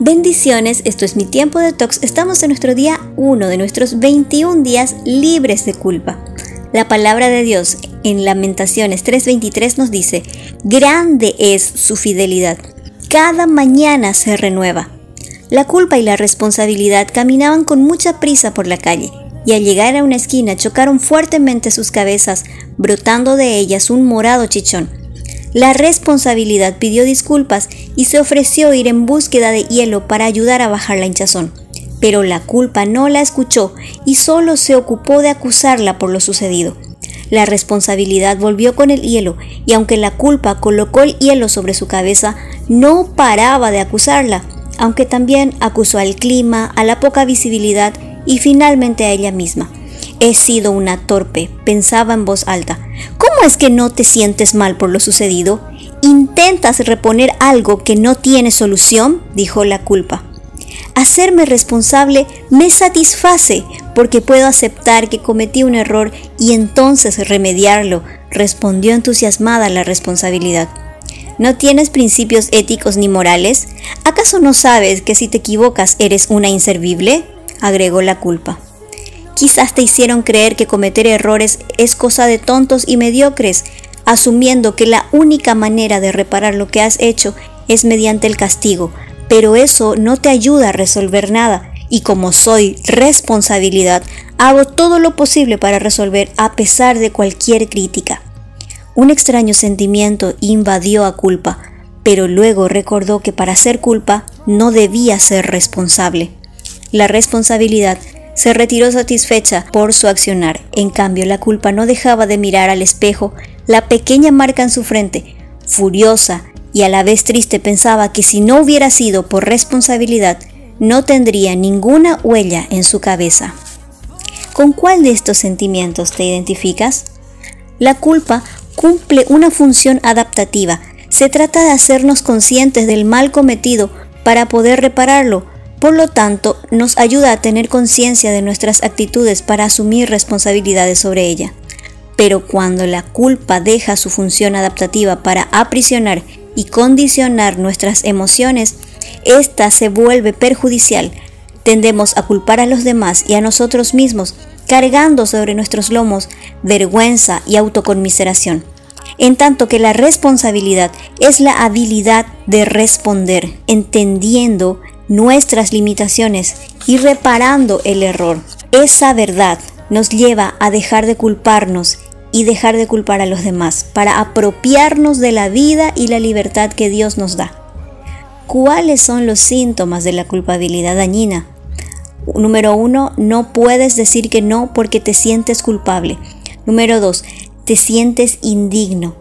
Bendiciones, esto es mi tiempo de tox. Estamos en nuestro día 1 de nuestros 21 días libres de culpa. La palabra de Dios en Lamentaciones 3:23 nos dice, grande es su fidelidad, cada mañana se renueva. La culpa y la responsabilidad caminaban con mucha prisa por la calle y al llegar a una esquina chocaron fuertemente sus cabezas, brotando de ellas un morado chichón. La responsabilidad pidió disculpas y se ofreció ir en búsqueda de hielo para ayudar a bajar la hinchazón. Pero la culpa no la escuchó y solo se ocupó de acusarla por lo sucedido. La responsabilidad volvió con el hielo y aunque la culpa colocó el hielo sobre su cabeza, no paraba de acusarla, aunque también acusó al clima, a la poca visibilidad y finalmente a ella misma. He sido una torpe, pensaba en voz alta. ¿Cómo es que no te sientes mal por lo sucedido? ¿Intentas reponer algo que no tiene solución? dijo la culpa. Hacerme responsable me satisface porque puedo aceptar que cometí un error y entonces remediarlo, respondió entusiasmada la responsabilidad. ¿No tienes principios éticos ni morales? ¿Acaso no sabes que si te equivocas eres una inservible? agregó la culpa. Quizás te hicieron creer que cometer errores es cosa de tontos y mediocres, asumiendo que la única manera de reparar lo que has hecho es mediante el castigo, pero eso no te ayuda a resolver nada, y como soy responsabilidad, hago todo lo posible para resolver a pesar de cualquier crítica. Un extraño sentimiento invadió a culpa, pero luego recordó que para ser culpa no debía ser responsable. La responsabilidad se retiró satisfecha por su accionar. En cambio, la culpa no dejaba de mirar al espejo la pequeña marca en su frente. Furiosa y a la vez triste pensaba que si no hubiera sido por responsabilidad, no tendría ninguna huella en su cabeza. ¿Con cuál de estos sentimientos te identificas? La culpa cumple una función adaptativa. Se trata de hacernos conscientes del mal cometido para poder repararlo. Por lo tanto, nos ayuda a tener conciencia de nuestras actitudes para asumir responsabilidades sobre ella. Pero cuando la culpa deja su función adaptativa para aprisionar y condicionar nuestras emociones, ésta se vuelve perjudicial. Tendemos a culpar a los demás y a nosotros mismos, cargando sobre nuestros lomos vergüenza y autoconmiseración. En tanto que la responsabilidad es la habilidad de responder, entendiendo nuestras limitaciones y reparando el error. Esa verdad nos lleva a dejar de culparnos y dejar de culpar a los demás para apropiarnos de la vida y la libertad que Dios nos da. ¿Cuáles son los síntomas de la culpabilidad dañina? Número uno, no puedes decir que no porque te sientes culpable. Número dos, te sientes indigno.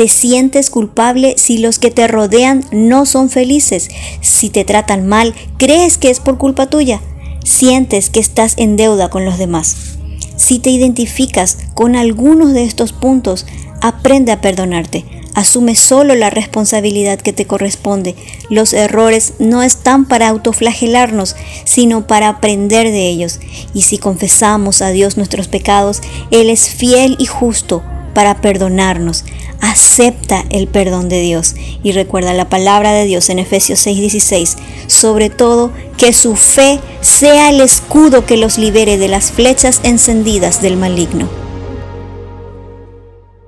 Te sientes culpable si los que te rodean no son felices. Si te tratan mal, crees que es por culpa tuya. Sientes que estás en deuda con los demás. Si te identificas con algunos de estos puntos, aprende a perdonarte. Asume solo la responsabilidad que te corresponde. Los errores no están para autoflagelarnos, sino para aprender de ellos. Y si confesamos a Dios nuestros pecados, Él es fiel y justo para perdonarnos. Acepta el perdón de Dios y recuerda la palabra de Dios en Efesios 6:16. Sobre todo, que su fe sea el escudo que los libere de las flechas encendidas del maligno.